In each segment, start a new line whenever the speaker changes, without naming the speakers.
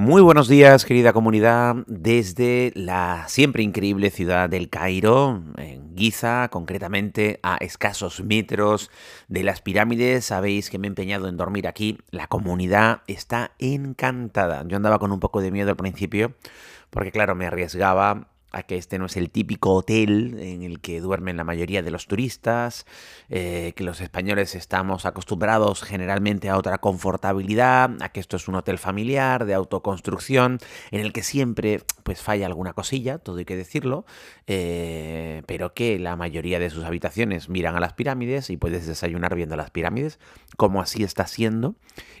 Muy buenos días, querida comunidad, desde la siempre increíble ciudad del Cairo, en Giza, concretamente a escasos metros de las pirámides. Sabéis que me he empeñado en dormir aquí. La comunidad está encantada. Yo andaba con un poco de miedo al principio, porque claro, me arriesgaba a que este no es el típico hotel en el que duermen la mayoría de los turistas, eh, que los españoles estamos acostumbrados generalmente a otra confortabilidad, a que esto es un hotel familiar de autoconstrucción, en el que siempre pues falla alguna cosilla, todo hay que decirlo, eh, pero que la mayoría de sus habitaciones miran a las pirámides y puedes desayunar viendo las pirámides, como así está siendo,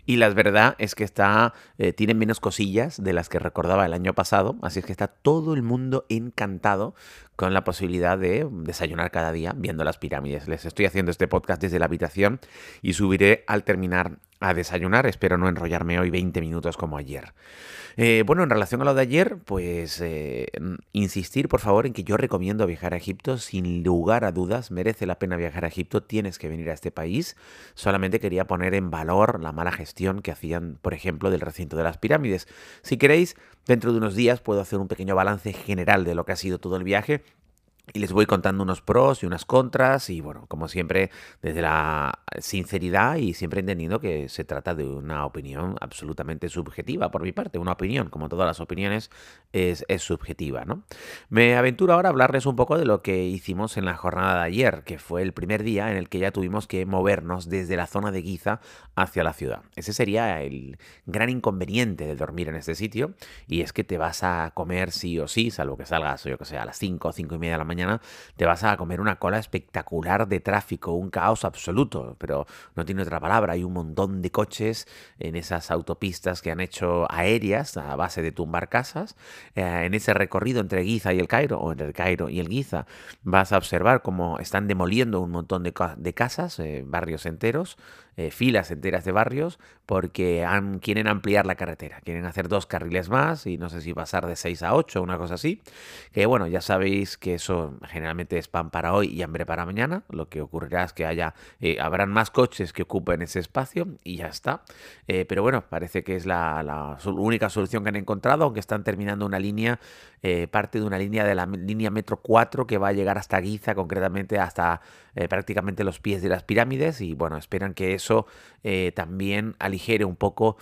y la verdad es que está, eh, tiene menos cosillas de las que recordaba el año pasado, así es que está todo el mundo en encantado con la posibilidad de desayunar cada día viendo las pirámides. Les estoy haciendo este podcast desde la habitación y subiré al terminar a desayunar. Espero no enrollarme hoy 20 minutos como ayer. Eh, bueno, en relación a lo de ayer, pues eh, insistir por favor en que yo recomiendo viajar a Egipto sin lugar a dudas. Merece la pena viajar a Egipto, tienes que venir a este país. Solamente quería poner en valor la mala gestión que hacían, por ejemplo, del recinto de las pirámides. Si queréis, dentro de unos días puedo hacer un pequeño balance general de lo que ha sido todo el viaje y les voy contando unos pros y unas contras y bueno, como siempre desde la sinceridad y siempre entendiendo que se trata de una opinión absolutamente subjetiva por mi parte, una opinión, como todas las opiniones, es, subjetiva, ¿no? Me aventuro ahora a hablarles un poco de lo que hicimos en la jornada de ayer, que fue el primer día en el que ya tuvimos que movernos desde la zona de Giza hacia la ciudad. Ese sería el gran inconveniente de dormir en este sitio y es que te vas a comer sí o sí, salvo que salgas, yo que sé, a las 5 o 5 y media de la mañana te vas a comer una cola espectacular de tráfico, un caos absoluto, pero no tiene otra palabra. Hay un montón de coches en esas autopistas que han hecho aéreas a base de tumbar casas. Eh, en ese recorrido entre Giza y el Cairo, o entre el Cairo y el Giza, vas a observar cómo están demoliendo un montón de, casas, eh, barrios enteros, eh, filas enteras de barrios porque quieren ampliar la carretera, quieren hacer dos carriles más y no sé si pasar de 6 a 8, una cosa así. Que bueno, ya sabéis que eso generalmente es pan para hoy y hambre para mañana. Lo que ocurrirá es que haya, eh, habrán más coches que ocupen ese espacio y ya está. Eh, pero bueno, parece que es la, la, única solución que han encontrado, aunque están terminando una línea, parte de una línea de la línea metro 4 que va a llegar hasta Giza, concretamente hasta prácticamente los pies de las pirámides. Y bueno, esperan que eso eh, también aligere un poco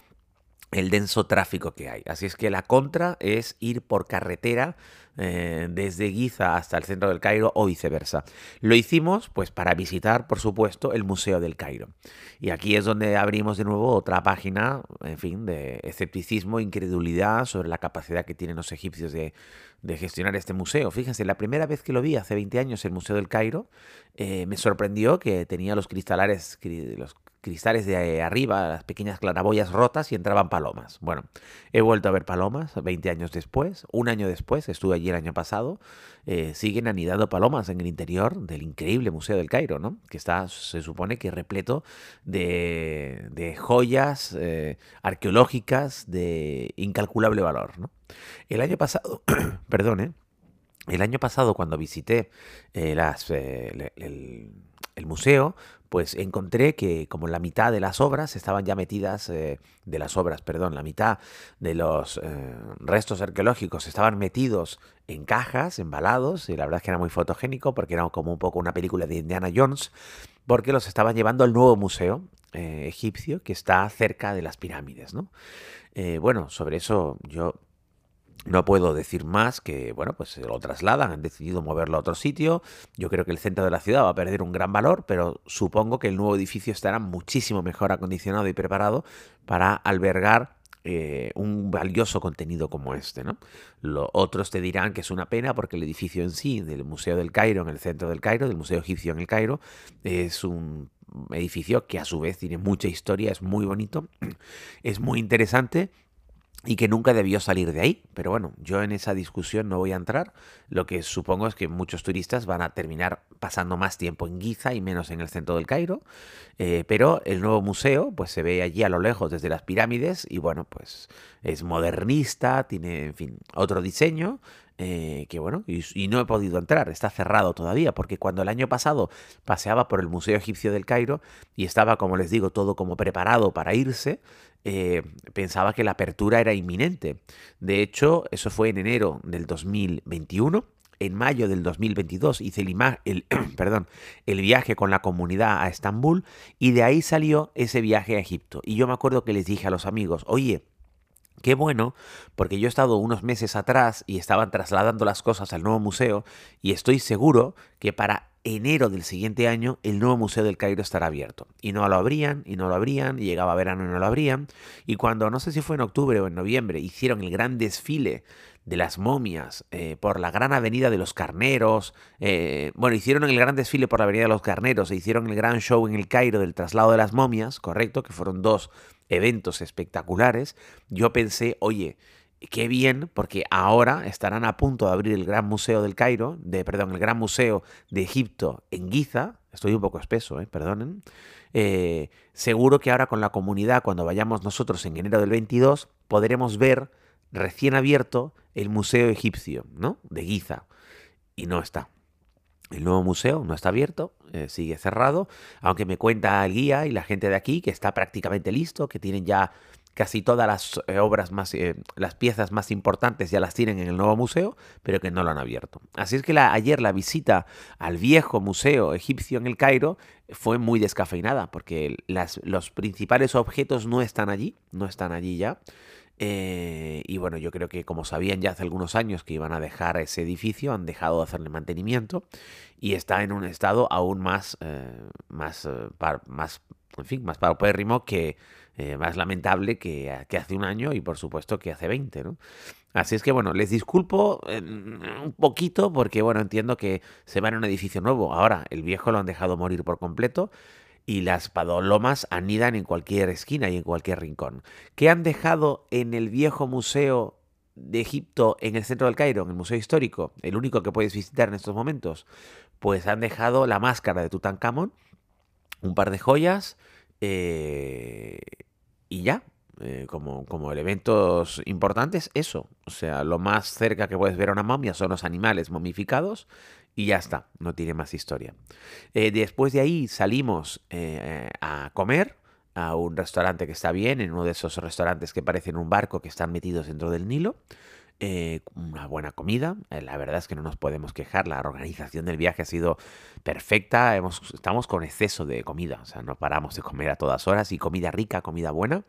el denso tráfico que hay. Así es que la contra es ir por carretera eh, desde Giza hasta el centro del Cairo o viceversa. Lo hicimos pues para visitar, por supuesto, el Museo del Cairo. Y aquí es donde abrimos de nuevo otra página, en fin, de escepticismo, incredulidad sobre la capacidad que tienen los egipcios de, gestionar este museo. Fíjense, la primera vez que lo vi hace 20 años, el Museo del Cairo, eh, me sorprendió que tenía los cristalares, los cristales de arriba, las pequeñas claraboyas rotas y entraban palomas. Bueno, he vuelto a ver palomas 20 años después, un año después, estuve allí el año pasado, eh, siguen anidando palomas en el interior del increíble Museo del Cairo, ¿no? que está, se supone que repleto de, de joyas eh, arqueológicas de incalculable valor. ¿no? El año pasado, perdón, ¿eh? El año pasado cuando visité las, el, el museo, pues encontré que como la mitad de las obras estaban ya metidas, eh, de las obras, perdón, la mitad de los eh, restos arqueológicos estaban metidos en cajas, embalados, y la verdad es que era muy fotogénico porque era como un poco una película de Indiana Jones, porque los estaban llevando al nuevo museo eh, egipcio que está cerca de las pirámides, ¿no? bueno, sobre eso yo no puedo decir más que, bueno, pues se lo trasladan, han decidido moverlo a otro sitio. Yo creo que el centro de la ciudad va a perder un gran valor, pero supongo que el nuevo edificio estará muchísimo mejor acondicionado y preparado para albergar eh, un valioso contenido como este. ¿no? Los otros te dirán que es una pena porque el edificio en sí, del Museo del Cairo, en el centro del Cairo, del Museo Egipcio en el Cairo, es un edificio que a su vez tiene mucha historia, es muy bonito, es muy interesante y que nunca debió salir de ahí. Pero bueno, yo en esa discusión no voy a entrar. Lo que supongo es que muchos turistas van a terminar pasando más tiempo en Giza y menos en el centro del Cairo. Eh, pero el nuevo museo, pues se ve allí a lo lejos desde las pirámides y bueno, pues es modernista, tiene, en fin, otro diseño. Eh, que bueno, y, no he podido entrar, está cerrado todavía, porque cuando el año pasado paseaba por el Museo Egipcio del Cairo y estaba, como les digo, todo como preparado para irse, eh, pensaba que la apertura era inminente. De hecho, eso fue en enero del 2021. En mayo del 2022 hice el, el, el viaje con la comunidad a Estambul y de ahí salió ese viaje a Egipto. Y yo me acuerdo que les dije a los amigos, oye, Qué bueno, porque yo he estado unos meses atrás y estaban trasladando las cosas al nuevo museo y estoy seguro que para enero del siguiente año el nuevo Museo del Cairo estará abierto. Y no lo abrían, y no lo abrían, y llegaba verano y no lo abrían. Y cuando, no sé si fue en octubre o en noviembre, hicieron el gran desfile de las momias eh, por la gran avenida de los carneros. Eh, bueno, hicieron el gran desfile por la avenida de los carneros e hicieron el gran show en el Cairo del traslado de las momias, correcto, que fueron dos eventos espectaculares. Yo pensé, oye, qué bien, porque ahora estarán a punto de abrir el Gran Museo del Cairo, de, perdón, el Gran Museo de Egipto en Giza. Estoy un poco espeso, eh, perdonen. Eh, seguro que ahora con la comunidad, cuando vayamos nosotros en enero del 22, podremos ver recién abierto el Museo Egipcio, ¿no? De Giza. Y no está. El nuevo museo no está abierto, eh, sigue cerrado, aunque me cuenta el guía y la gente de aquí que está prácticamente listo, que tienen ya casi todas las eh, obras más, eh, las piezas más importantes ya las tienen en el nuevo museo, pero que no lo han abierto. Así es que ayer la visita al viejo museo egipcio en el Cairo fue muy descafeinada, porque los principales objetos no están allí, no están allí ya. Eh, y bueno, yo creo que como sabían ya hace algunos años que iban a dejar ese edificio, han dejado de hacerle mantenimiento y está en un estado aún más, eh, más, eh, más, en fin, más paupérrimo que más lamentable que, hace un año y por supuesto que hace 20, ¿no? Así es que bueno, les disculpo un poquito porque bueno, entiendo que se va en un edificio nuevo. Ahora, el viejo lo han dejado morir por completo y las padolomas anidan en cualquier esquina y en cualquier rincón. ¿Qué han dejado en el viejo museo de Egipto en el centro del Cairo, en el museo histórico, el único que puedes visitar en estos momentos? Pues han dejado la máscara de Tutankamón, un par de joyas eh, y ya. Eh, como, como elementos importantes, eso. O sea, lo más cerca que puedes ver a una momia son los animales momificados y ya está, no tiene más historia. Eh, después de ahí salimos eh, a comer a un restaurante que está bien, en uno de esos restaurantes que parecen un barco que están metidos dentro del Nilo. Eh, una buena comida, la verdad es que no nos podemos quejar, la organización del viaje ha sido perfecta, estamos con exceso de comida, o sea, no paramos de comer a todas horas y comida rica, comida buena.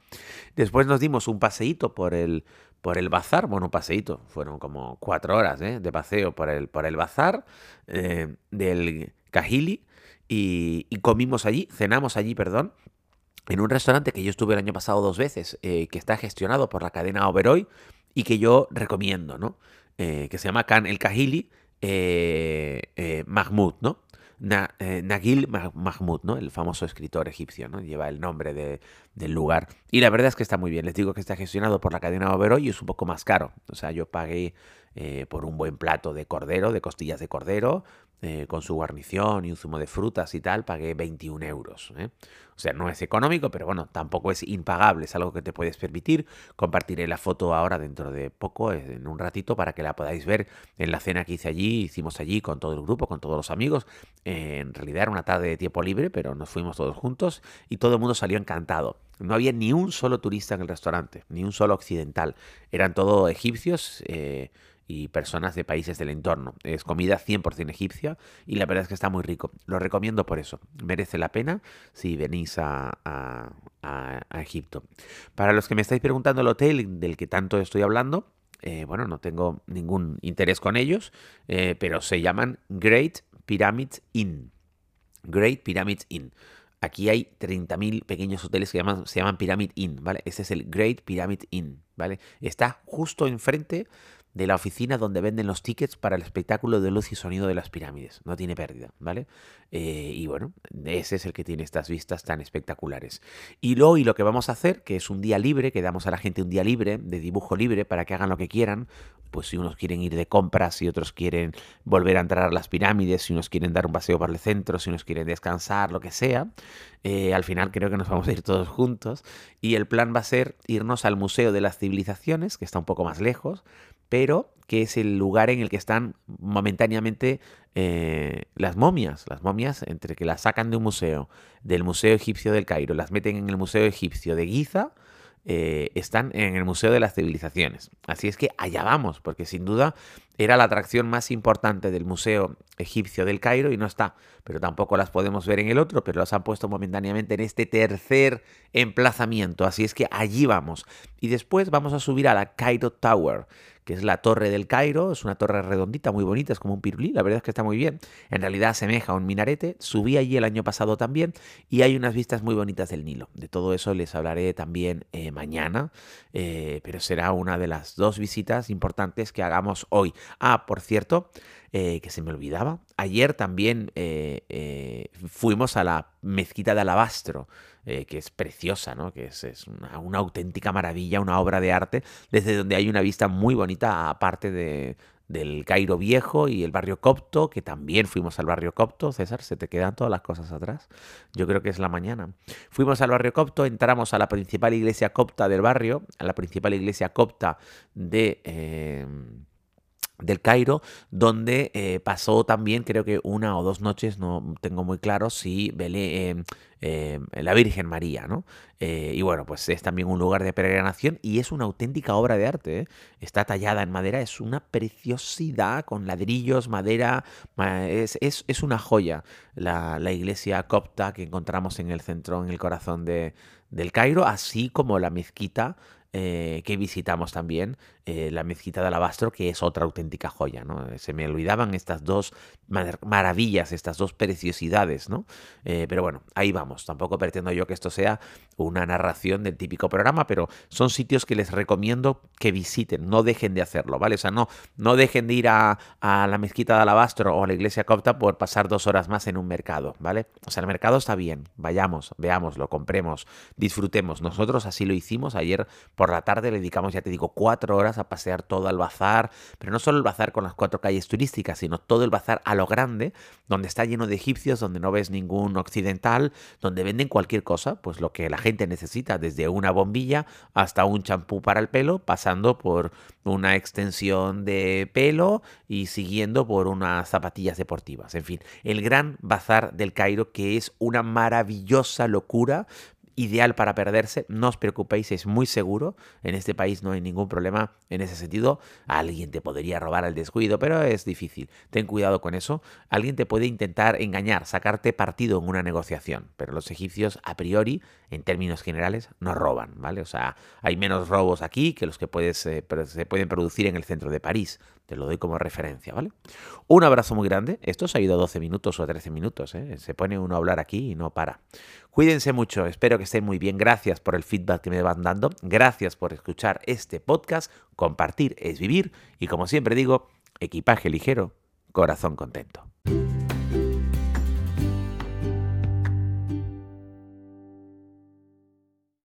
Después nos dimos un paseíto por el, por el bazar, bueno, un paseíto, fueron como cuatro horas ¿eh? de paseo por el, por el bazar eh, del Cajili y, comimos allí, cenamos allí, perdón, en un restaurante que yo estuve el año pasado dos veces, eh, que está gestionado por la cadena Oberoi y que yo recomiendo, ¿no? que se llama Can el Cajili Mahmoud, ¿no? Eh, Nagil Mahmoud, ¿no? el famoso escritor egipcio, ¿no? lleva el nombre del lugar. Y la verdad es que está muy bien. Les digo que está gestionado por la cadena Oberoi y es un poco más caro. O sea, yo pagué eh, por un buen plato de cordero, de costillas de cordero, eh, con su guarnición y un zumo de frutas y tal, pagué 21 euros. ¿eh? O sea, no es económico, pero bueno, tampoco es impagable, es algo que te puedes permitir. Compartiré la foto ahora dentro de poco, en un ratito, para que la podáis ver en la cena que hice allí, hicimos allí con todo el grupo, con todos los amigos. en realidad era una tarde de tiempo libre, pero nos fuimos todos juntos y todo el mundo salió encantado. No había ni un solo turista en el restaurante, ni un solo occidental. Eran todos egipcios. Y personas de países del entorno. Es comida 100% egipcia y la verdad es que está muy rico. Lo recomiendo por eso. Merece la pena si venís a, Egipto. Para los que me estáis preguntando el hotel del que tanto estoy hablando, eh, bueno, no tengo ningún interés con ellos, eh, pero se llaman Great Pyramid Inn. Great Pyramid Inn. Aquí hay 30.000 pequeños hoteles que se llaman Pyramid Inn, ¿vale? Ese es el Great Pyramid Inn, ¿vale? Está justo enfrente de la oficina donde venden los tickets para el espectáculo de luz y sonido de las pirámides. No tiene pérdida, ¿vale? Eh, y bueno, ese es el que tiene estas vistas tan espectaculares. Y luego, lo que vamos a hacer, que es un día libre, que damos a la gente un día libre, de dibujo libre, para que hagan lo que quieran, pues si unos quieren ir de compras, si otros quieren volver a entrar a las pirámides, si unos quieren dar un paseo por el centro, si unos quieren descansar, lo que sea, eh, al final creo que nos vamos a ir todos juntos. Y el plan va a ser irnos al Museo de las Civilizaciones, que está un poco más lejos, pero que es el lugar en el que están momentáneamente eh, las momias. Las momias, entre que las sacan de un museo, del Museo Egipcio del Cairo, las meten en el Museo Egipcio de Giza, eh, están en el Museo de las Civilizaciones. Así es que allá vamos, porque sin duda era la atracción más importante del Museo Egipcio del Cairo y no está, pero tampoco las podemos ver en el otro, pero las han puesto momentáneamente en este tercer emplazamiento. Así es que allí vamos. Y después vamos a subir a la Cairo Tower, que es la torre del Cairo, es una torre redondita, muy bonita, es como un pirulí, la verdad es que está muy bien. En realidad asemeja a un minarete, subí allí el año pasado también y hay unas vistas muy bonitas del Nilo. De todo eso les hablaré también eh, mañana, eh, pero será una de las dos visitas importantes que hagamos hoy. Ah, por cierto, eh, que se me olvidaba, ayer también fuimos a la mezquita de Alabastro. Eh, que es preciosa, ¿no? que es, una, auténtica maravilla, una obra de arte, desde donde hay una vista muy bonita, aparte de, del Cairo Viejo y el barrio Copto, que también fuimos al barrio Copto. César, se te quedan todas las cosas atrás. Yo creo que es la mañana. Fuimos al barrio Copto, entramos a la principal iglesia copta del barrio, a la principal iglesia copta de... Del Cairo, donde eh, pasó también, creo que una o dos noches, no tengo muy claro si Belé, em, em, la Virgen María, ¿no? Eh, y bueno, pues es también un lugar de peregrinación y es una auténtica obra de arte. ¿eh? Está tallada en madera, es una preciosidad con ladrillos, madera, es, es, una joya la, la, iglesia copta que encontramos en el centro, en el corazón de, del Cairo, así como la mezquita que visitamos también, eh, la mezquita de Alabastro, que es otra auténtica joya, ¿no? Se me olvidaban estas dos maravillas, estas dos preciosidades, ¿no? Eh, pero bueno, ahí vamos. Tampoco pretendo yo que esto sea una narración del típico programa, pero son sitios que les recomiendo que visiten, no dejen de hacerlo, ¿vale? O sea, no, no dejen de ir a, a la mezquita de Alabastro o a la iglesia copta por pasar dos horas más en un mercado, ¿vale? O sea, el mercado está bien, vayamos, veámoslo, compremos, disfrutemos. Nosotros así lo hicimos ayer por la tarde le dedicamos, ya te digo, cuatro horas a pasear todo el bazar, pero no solo el bazar con las cuatro calles turísticas, sino todo el bazar a lo grande, donde está lleno de egipcios, donde no ves ningún occidental, donde venden cualquier cosa, pues lo que la gente necesita, desde una bombilla hasta un champú para el pelo, pasando por una extensión de pelo y siguiendo por unas zapatillas deportivas. En fin, el gran bazar del Cairo, que es una maravillosa locura ideal para perderse. No os preocupéis, es muy seguro. En este país no hay ningún problema en ese sentido. Alguien te podría robar al descuido, pero es difícil. Ten cuidado con eso. Alguien te puede intentar engañar, sacarte partido en una negociación. Pero los egipcios, a priori, en términos generales, no roban, ¿vale? O sea, hay menos robos aquí que los que puedes, eh, se pueden producir en el centro de París. Te lo doy como referencia, ¿vale? Un abrazo muy grande. Esto se ha ido 12 minutos o 13 minutos, ¿eh? Se pone uno a hablar aquí y no para. Cuídense mucho, espero que estén muy bien. Gracias por el feedback que me van dando. Gracias por escuchar este podcast. Compartir es vivir. Y como siempre digo, equipaje ligero, corazón contento.